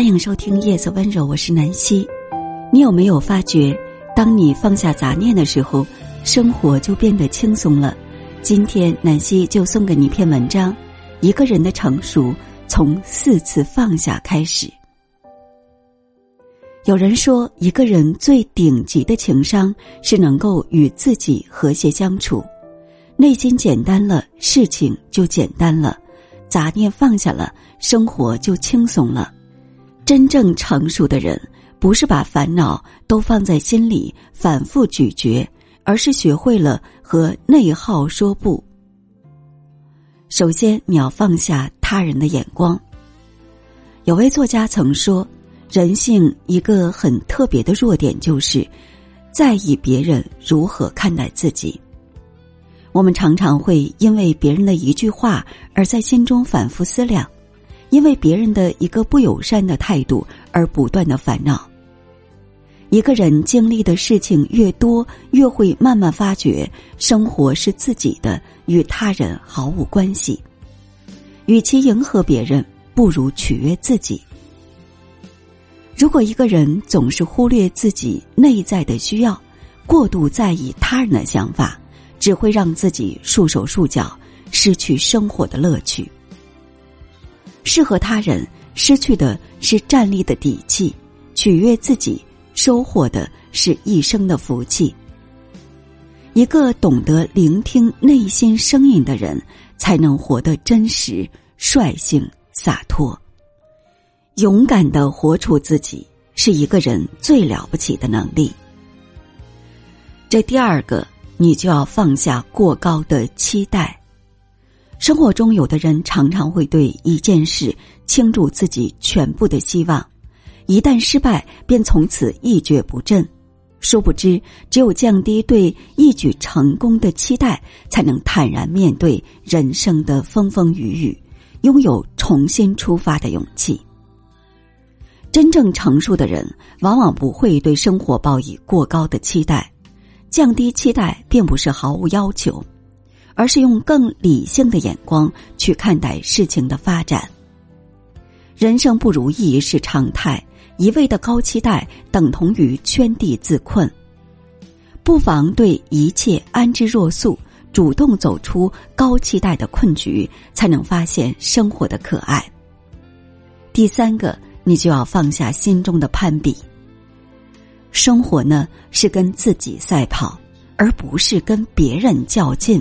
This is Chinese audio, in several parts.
欢迎收听《叶子温柔》，我是南希。你有没有发觉，当你放下杂念的时候，生活就变得轻松了？今天南希就送给你一篇文章：一个人的成熟从四次放下开始。有人说，一个人最顶级的情商是能够与自己和谐相处，内心简单了，事情就简单了，杂念放下了，生活就轻松了。真正成熟的人，不是把烦恼都放在心里反复咀嚼，而是学会了和内耗说不。首先，你要放下他人的眼光。有位作家曾说。人性一个很特别的弱点，就是在意别人如何看待自己。我们常常会因为别人的一句话而在心中反复思量，因为别人的一个不友善的态度而不断的烦恼。一个人经历的事情越多，越会慢慢发觉，生活是自己的，与他人毫无关系。与其迎合别人，不如取悦自己。如果一个人总是忽略自己内在的需要，过度在意他人的想法，只会让自己束手束脚，失去生活的乐趣。适合他人，失去的是站立的底气；取悦自己，收获的是一生的福气。一个懂得聆听内心声音的人，才能活得真实、率性、洒脱。勇敢的活出自己，是一个人最了不起的能力。这第二个，你就要放下过高的期待。生活中，有的人常常会对一件事倾注自己全部的希望，一旦失败，便从此一蹶不振。殊不知，只有降低对一举成功的期待，才能坦然面对人生的风风雨雨，拥有重新出发的勇气。真正成熟的人，往往不会对生活抱以过高的期待。降低期待，并不是毫无要求，而是用更理性的眼光去看待事情的发展。人生不如意是常态，一味的高期待等同于圈地自困。不妨对一切安之若素，主动走出高期待的困局，才能发现生活的可爱。第三个。你就要放下心中的攀比。生活呢是跟自己赛跑，而不是跟别人较劲。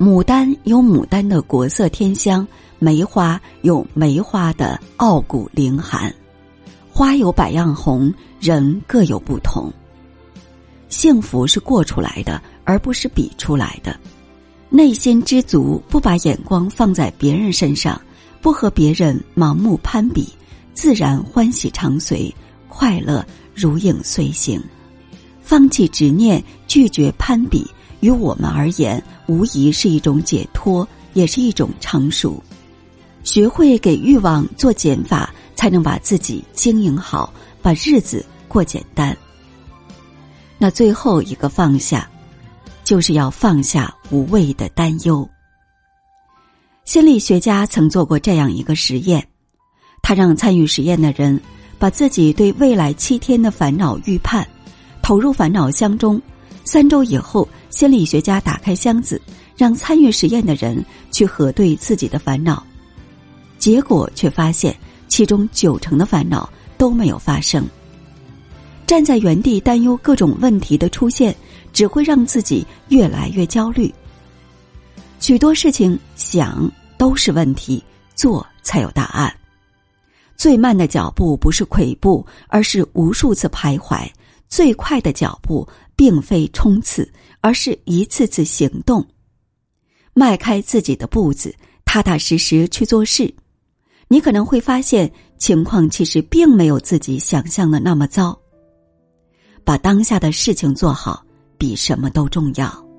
牡丹有牡丹的国色天香，梅花有梅花的傲骨凌寒。花有百样红，人各有不同。幸福是过出来的，而不是比出来的。内心知足，不把眼光放在别人身上，不和别人盲目攀比。自然欢喜常随，快乐如影随形。放弃执念，拒绝攀比，于我们而言，无疑是一种解脱，也是一种成熟。学会给欲望做减法，才能把自己经营好，把日子过简单。那最后一个放下，就是要放下无谓的担忧。心理学家曾做过这样一个实验。他让参与实验的人把自己对未来七天的烦恼预判投入烦恼箱中。三周以后，心理学家打开箱子，让参与实验的人去核对自己的烦恼，结果却发现其中九成的烦恼都没有发生。站在原地担忧各种问题的出现，只会让自己越来越焦虑。许多事情想都是问题，做才有答案。最慢的脚步不是跬步，而是无数次徘徊；最快的脚步并非冲刺，而是一次次行动。迈开自己的步子，踏踏实实去做事，你可能会发现情况其实并没有自己想象的那么糟。把当下的事情做好，比什么都重要。